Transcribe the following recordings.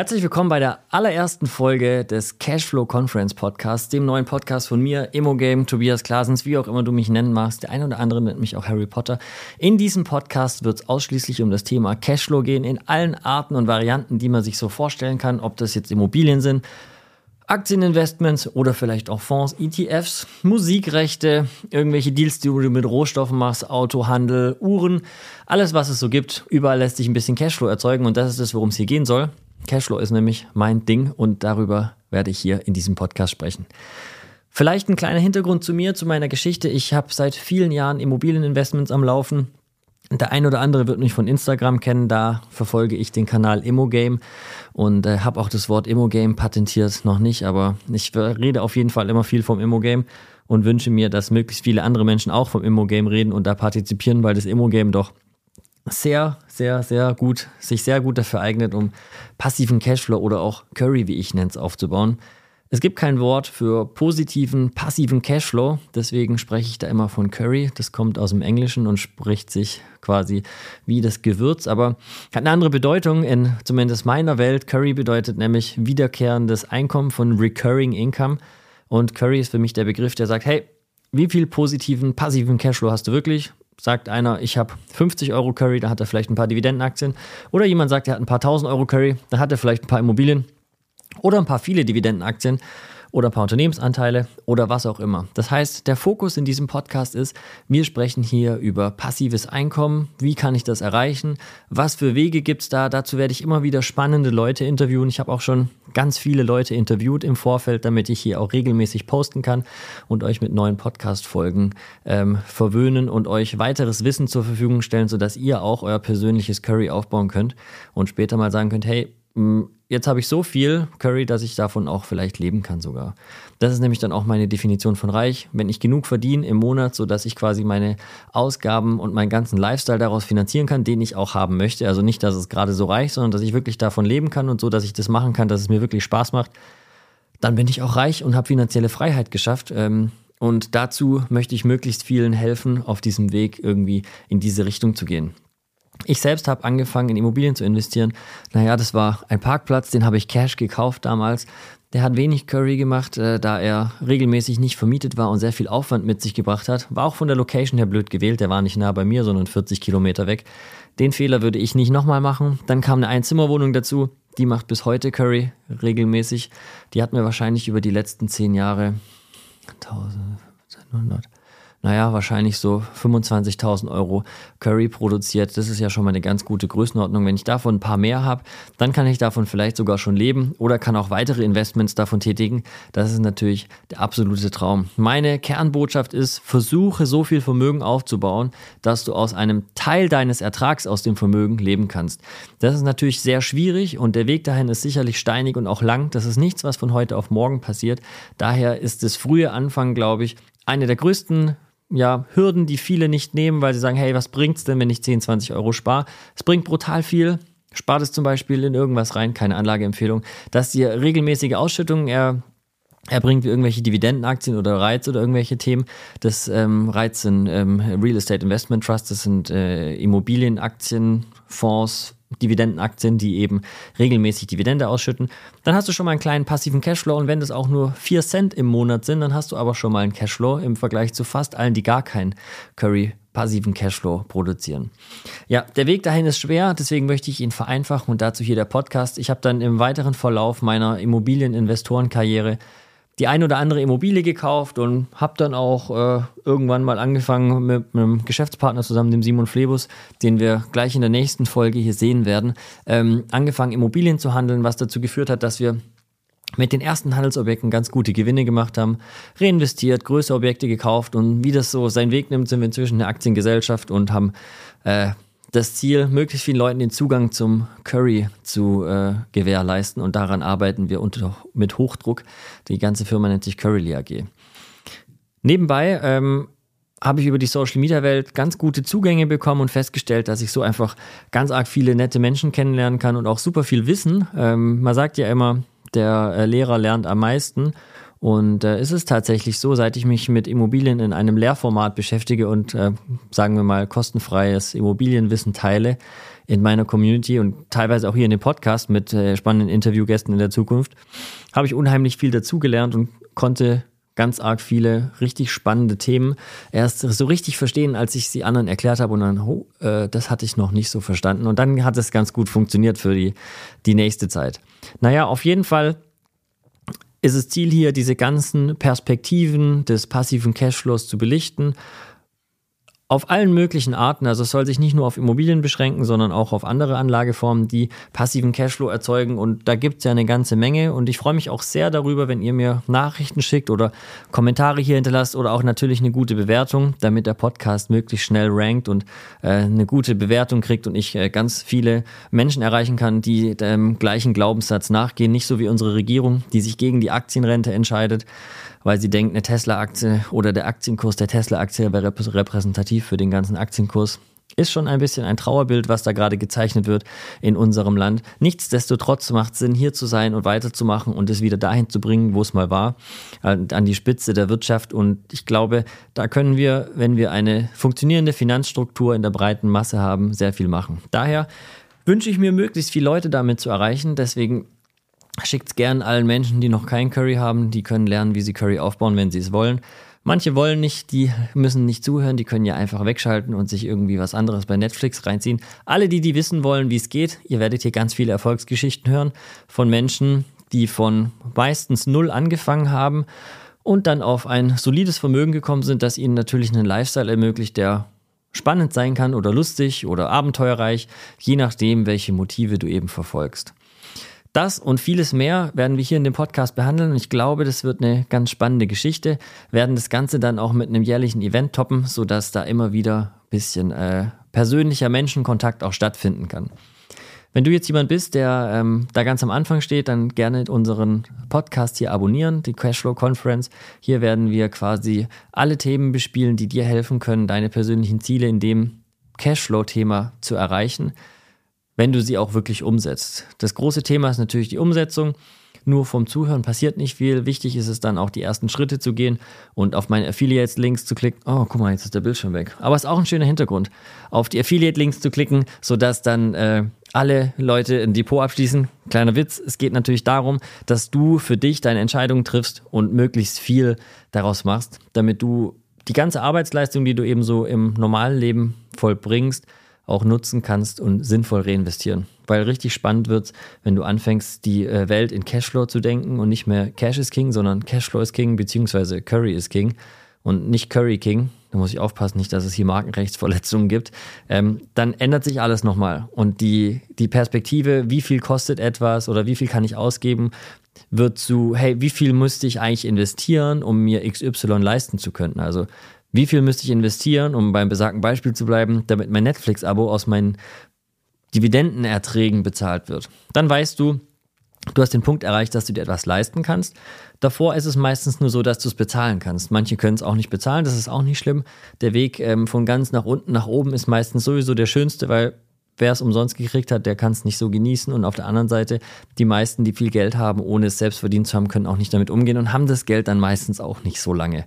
Herzlich willkommen bei der allerersten Folge des Cashflow Conference Podcasts, dem neuen Podcast von mir, Immogame, Tobias Klasens, wie auch immer du mich nennen magst. Der eine oder andere nennt mich auch Harry Potter. In diesem Podcast wird es ausschließlich um das Thema Cashflow gehen, in allen Arten und Varianten, die man sich so vorstellen kann, ob das jetzt Immobilien sind, Aktieninvestments oder vielleicht auch Fonds, ETFs, Musikrechte, irgendwelche Deals, die du mit Rohstoffen machst, Autohandel, Uhren, alles was es so gibt. Überall lässt sich ein bisschen Cashflow erzeugen und das ist es, worum es hier gehen soll. Cashflow ist nämlich mein Ding und darüber werde ich hier in diesem Podcast sprechen. Vielleicht ein kleiner Hintergrund zu mir, zu meiner Geschichte. Ich habe seit vielen Jahren Immobilieninvestments am Laufen. Der ein oder andere wird mich von Instagram kennen, da verfolge ich den Kanal Immogame und äh, habe auch das Wort Immogame patentiert, noch nicht, aber ich rede auf jeden Fall immer viel vom Immogame und wünsche mir, dass möglichst viele andere Menschen auch vom Immogame reden und da partizipieren, weil das Immogame doch sehr, sehr, sehr gut, sich sehr gut dafür eignet, um passiven Cashflow oder auch Curry, wie ich nenne es, aufzubauen. Es gibt kein Wort für positiven, passiven Cashflow, deswegen spreche ich da immer von Curry. Das kommt aus dem Englischen und spricht sich quasi wie das Gewürz, aber hat eine andere Bedeutung in zumindest meiner Welt. Curry bedeutet nämlich wiederkehrendes Einkommen von Recurring Income. Und Curry ist für mich der Begriff, der sagt, hey, wie viel positiven, passiven Cashflow hast du wirklich? Sagt einer, ich habe 50 Euro Curry, da hat er vielleicht ein paar Dividendenaktien. Oder jemand sagt, er hat ein paar tausend Euro Curry, da hat er vielleicht ein paar Immobilien oder ein paar viele Dividendenaktien oder ein paar Unternehmensanteile oder was auch immer. Das heißt, der Fokus in diesem Podcast ist, wir sprechen hier über passives Einkommen. Wie kann ich das erreichen? Was für Wege gibt es da? Dazu werde ich immer wieder spannende Leute interviewen. Ich habe auch schon ganz viele Leute interviewt im Vorfeld, damit ich hier auch regelmäßig posten kann und euch mit neuen Podcast-Folgen ähm, verwöhnen und euch weiteres Wissen zur Verfügung stellen, sodass ihr auch euer persönliches Curry aufbauen könnt und später mal sagen könnt, hey, jetzt habe ich so viel Curry, dass ich davon auch vielleicht leben kann sogar. Das ist nämlich dann auch meine Definition von reich. Wenn ich genug verdiene im Monat, sodass ich quasi meine Ausgaben und meinen ganzen Lifestyle daraus finanzieren kann, den ich auch haben möchte. Also nicht, dass es gerade so reich, sondern dass ich wirklich davon leben kann und so, dass ich das machen kann, dass es mir wirklich Spaß macht. Dann bin ich auch reich und habe finanzielle Freiheit geschafft. Ähm, und dazu möchte ich möglichst vielen helfen, auf diesem Weg irgendwie in diese Richtung zu gehen. Ich selbst habe angefangen, in Immobilien zu investieren. Naja, das war ein Parkplatz, den habe ich Cash gekauft damals. Der hat wenig Curry gemacht, äh, da er regelmäßig nicht vermietet war und sehr viel Aufwand mit sich gebracht hat. War auch von der Location her blöd gewählt. Der war nicht nah bei mir, sondern 40 Kilometer weg. Den Fehler würde ich nicht nochmal machen. Dann kam eine Einzimmerwohnung dazu. Die macht bis heute Curry regelmäßig. Die hat mir wahrscheinlich über die letzten zehn Jahre 1100 naja, wahrscheinlich so 25.000 Euro Curry produziert. Das ist ja schon mal eine ganz gute Größenordnung. Wenn ich davon ein paar mehr habe, dann kann ich davon vielleicht sogar schon leben oder kann auch weitere Investments davon tätigen. Das ist natürlich der absolute Traum. Meine Kernbotschaft ist, versuche so viel Vermögen aufzubauen, dass du aus einem Teil deines Ertrags aus dem Vermögen leben kannst. Das ist natürlich sehr schwierig und der Weg dahin ist sicherlich steinig und auch lang. Das ist nichts, was von heute auf morgen passiert. Daher ist das frühe Anfangen, glaube ich, eine der größten ja, Hürden, die viele nicht nehmen, weil sie sagen, hey, was bringt's denn, wenn ich 10, 20 Euro spare? Es bringt brutal viel. Spart es zum Beispiel in irgendwas rein, keine Anlageempfehlung, dass dir regelmäßige Ausschüttungen er, erbringt, wie irgendwelche Dividendenaktien oder Reiz oder irgendwelche Themen. Das ähm, Reiz sind ähm, Real Estate Investment Trust, das sind äh, Immobilienaktien, Fonds, Dividendenaktien, die eben regelmäßig Dividende ausschütten. Dann hast du schon mal einen kleinen passiven Cashflow und wenn das auch nur 4 Cent im Monat sind, dann hast du aber schon mal einen Cashflow im Vergleich zu fast allen, die gar keinen Curry passiven Cashflow produzieren. Ja, der Weg dahin ist schwer, deswegen möchte ich ihn vereinfachen und dazu hier der Podcast. Ich habe dann im weiteren Verlauf meiner Immobilieninvestorenkarriere die ein oder andere Immobilie gekauft und habe dann auch äh, irgendwann mal angefangen mit einem Geschäftspartner zusammen, dem Simon Flebus, den wir gleich in der nächsten Folge hier sehen werden, ähm, angefangen Immobilien zu handeln, was dazu geführt hat, dass wir mit den ersten Handelsobjekten ganz gute Gewinne gemacht haben, reinvestiert, größere Objekte gekauft und wie das so seinen Weg nimmt, sind wir inzwischen eine Aktiengesellschaft und haben äh, das Ziel, möglichst vielen Leuten den Zugang zum Curry zu äh, gewährleisten und daran arbeiten wir unter, mit Hochdruck. Die ganze Firma nennt sich Curryly AG. Nebenbei ähm, habe ich über die Social Media Welt ganz gute Zugänge bekommen und festgestellt, dass ich so einfach ganz arg viele nette Menschen kennenlernen kann und auch super viel Wissen. Ähm, man sagt ja immer, der äh, Lehrer lernt am meisten. Und äh, ist es tatsächlich so, seit ich mich mit Immobilien in einem Lehrformat beschäftige und äh, sagen wir mal kostenfreies Immobilienwissen teile, in meiner Community und teilweise auch hier in dem Podcast mit äh, spannenden Interviewgästen in der Zukunft, habe ich unheimlich viel dazugelernt und konnte ganz arg viele richtig spannende Themen erst so richtig verstehen, als ich sie anderen erklärt habe und dann, oh, äh, das hatte ich noch nicht so verstanden. Und dann hat es ganz gut funktioniert für die, die nächste Zeit. Naja, auf jeden Fall ist es Ziel hier, diese ganzen Perspektiven des passiven Cashflows zu belichten auf allen möglichen Arten. Also es soll sich nicht nur auf Immobilien beschränken, sondern auch auf andere Anlageformen, die passiven Cashflow erzeugen. Und da gibt es ja eine ganze Menge. Und ich freue mich auch sehr darüber, wenn ihr mir Nachrichten schickt oder Kommentare hier hinterlasst oder auch natürlich eine gute Bewertung, damit der Podcast möglichst schnell rankt und äh, eine gute Bewertung kriegt und ich äh, ganz viele Menschen erreichen kann, die dem gleichen Glaubenssatz nachgehen. Nicht so wie unsere Regierung, die sich gegen die Aktienrente entscheidet weil sie denkt, eine Tesla-Aktie oder der Aktienkurs der Tesla-Aktie wäre repräsentativ für den ganzen Aktienkurs. Ist schon ein bisschen ein Trauerbild, was da gerade gezeichnet wird in unserem Land. Nichtsdestotrotz macht es Sinn, hier zu sein und weiterzumachen und es wieder dahin zu bringen, wo es mal war, an die Spitze der Wirtschaft. Und ich glaube, da können wir, wenn wir eine funktionierende Finanzstruktur in der breiten Masse haben, sehr viel machen. Daher wünsche ich mir, möglichst viele Leute damit zu erreichen. Deswegen Schickt es gern allen Menschen, die noch kein Curry haben. Die können lernen, wie sie Curry aufbauen, wenn sie es wollen. Manche wollen nicht, die müssen nicht zuhören, die können ja einfach wegschalten und sich irgendwie was anderes bei Netflix reinziehen. Alle, die, die wissen wollen, wie es geht, ihr werdet hier ganz viele Erfolgsgeschichten hören von Menschen, die von meistens null angefangen haben und dann auf ein solides Vermögen gekommen sind, das ihnen natürlich einen Lifestyle ermöglicht, der spannend sein kann oder lustig oder abenteuerreich, je nachdem, welche Motive du eben verfolgst. Das und vieles mehr werden wir hier in dem Podcast behandeln ich glaube, das wird eine ganz spannende Geschichte. Werden das Ganze dann auch mit einem jährlichen Event toppen, sodass da immer wieder ein bisschen äh, persönlicher Menschenkontakt auch stattfinden kann. Wenn du jetzt jemand bist, der ähm, da ganz am Anfang steht, dann gerne unseren Podcast hier abonnieren, die Cashflow Conference. Hier werden wir quasi alle Themen bespielen, die dir helfen können, deine persönlichen Ziele in dem Cashflow-Thema zu erreichen wenn du sie auch wirklich umsetzt. Das große Thema ist natürlich die Umsetzung. Nur vom Zuhören passiert nicht viel. Wichtig ist es dann auch, die ersten Schritte zu gehen und auf meine Affiliates-Links zu klicken. Oh, guck mal, jetzt ist der Bildschirm weg. Aber es ist auch ein schöner Hintergrund. Auf die Affiliate-Links zu klicken, sodass dann äh, alle Leute ein Depot abschließen. Kleiner Witz, es geht natürlich darum, dass du für dich deine Entscheidungen triffst und möglichst viel daraus machst, damit du die ganze Arbeitsleistung, die du eben so im normalen Leben vollbringst, auch nutzen kannst und sinnvoll reinvestieren. Weil richtig spannend wird wenn du anfängst, die äh, Welt in Cashflow zu denken und nicht mehr Cash is King, sondern Cashflow is King, beziehungsweise Curry is King und nicht Curry King. Da muss ich aufpassen, nicht, dass es hier Markenrechtsverletzungen gibt. Ähm, dann ändert sich alles nochmal. Und die, die Perspektive, wie viel kostet etwas oder wie viel kann ich ausgeben, wird zu, hey, wie viel müsste ich eigentlich investieren, um mir XY leisten zu können? Also wie viel müsste ich investieren, um beim besagten Beispiel zu bleiben, damit mein Netflix-Abo aus meinen Dividendenerträgen bezahlt wird? Dann weißt du, du hast den Punkt erreicht, dass du dir etwas leisten kannst. Davor ist es meistens nur so, dass du es bezahlen kannst. Manche können es auch nicht bezahlen, das ist auch nicht schlimm. Der Weg ähm, von ganz nach unten nach oben ist meistens sowieso der schönste, weil wer es umsonst gekriegt hat, der kann es nicht so genießen. Und auf der anderen Seite, die meisten, die viel Geld haben, ohne es selbst verdient zu haben, können auch nicht damit umgehen und haben das Geld dann meistens auch nicht so lange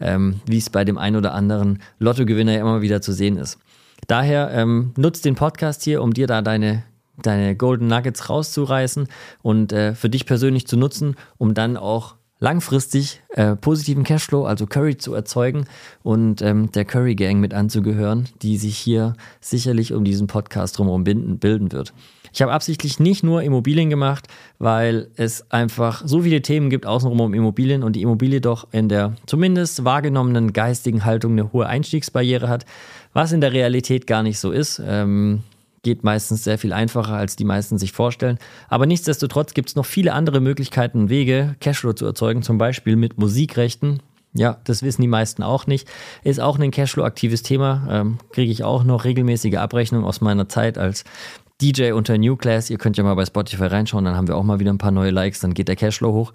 ähm, wie es bei dem einen oder anderen Lottogewinner ja immer wieder zu sehen ist. Daher ähm, nutzt den Podcast hier, um dir da deine, deine Golden Nuggets rauszureißen und äh, für dich persönlich zu nutzen, um dann auch langfristig äh, positiven Cashflow, also Curry zu erzeugen und ähm, der Curry Gang mit anzugehören, die sich hier sicherlich um diesen Podcast drumherum bilden, bilden wird. Ich habe absichtlich nicht nur Immobilien gemacht, weil es einfach so viele Themen gibt außenrum um Immobilien und die Immobilie doch in der zumindest wahrgenommenen geistigen Haltung eine hohe Einstiegsbarriere hat, was in der Realität gar nicht so ist. Ähm, geht meistens sehr viel einfacher, als die meisten sich vorstellen. Aber nichtsdestotrotz gibt es noch viele andere Möglichkeiten und Wege, Cashflow zu erzeugen, zum Beispiel mit Musikrechten. Ja, das wissen die meisten auch nicht. Ist auch ein Cashflow-aktives Thema. Ähm, Kriege ich auch noch regelmäßige Abrechnungen aus meiner Zeit als DJ unter New Class. Ihr könnt ja mal bei Spotify reinschauen, dann haben wir auch mal wieder ein paar neue Likes, dann geht der Cashflow hoch.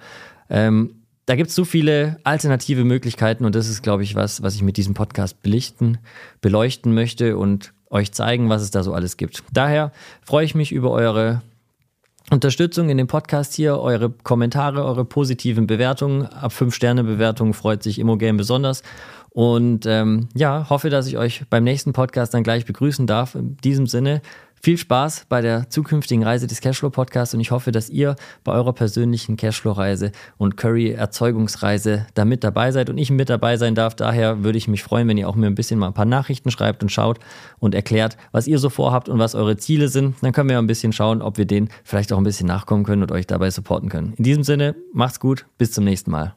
Ähm, da gibt es so viele alternative Möglichkeiten und das ist, glaube ich, was, was ich mit diesem Podcast belichten, beleuchten möchte und euch zeigen, was es da so alles gibt. Daher freue ich mich über eure Unterstützung in dem Podcast hier, eure Kommentare, eure positiven Bewertungen. Ab 5-Sterne-Bewertungen freut sich Immogame besonders. Und ähm, ja, hoffe, dass ich euch beim nächsten Podcast dann gleich begrüßen darf. In diesem Sinne, Viel Spaß bei der zukünftigen Reise des Cashflow Podcasts und ich hoffe, dass ihr bei eurer persönlichen Cashflow-Reise und Curry-Erzeugungsreise da mit dabei seid und ich mit dabei sein darf. Daher würde ich mich freuen, wenn ihr auch mir ein bisschen mal ein paar Nachrichten schreibt und schaut und erklärt, was ihr so vorhabt und was eure Ziele sind. Dann können wir ein bisschen schauen, ob wir denen vielleicht auch ein bisschen nachkommen können und euch dabei supporten können. In diesem Sinne, macht's gut, bis zum nächsten Mal.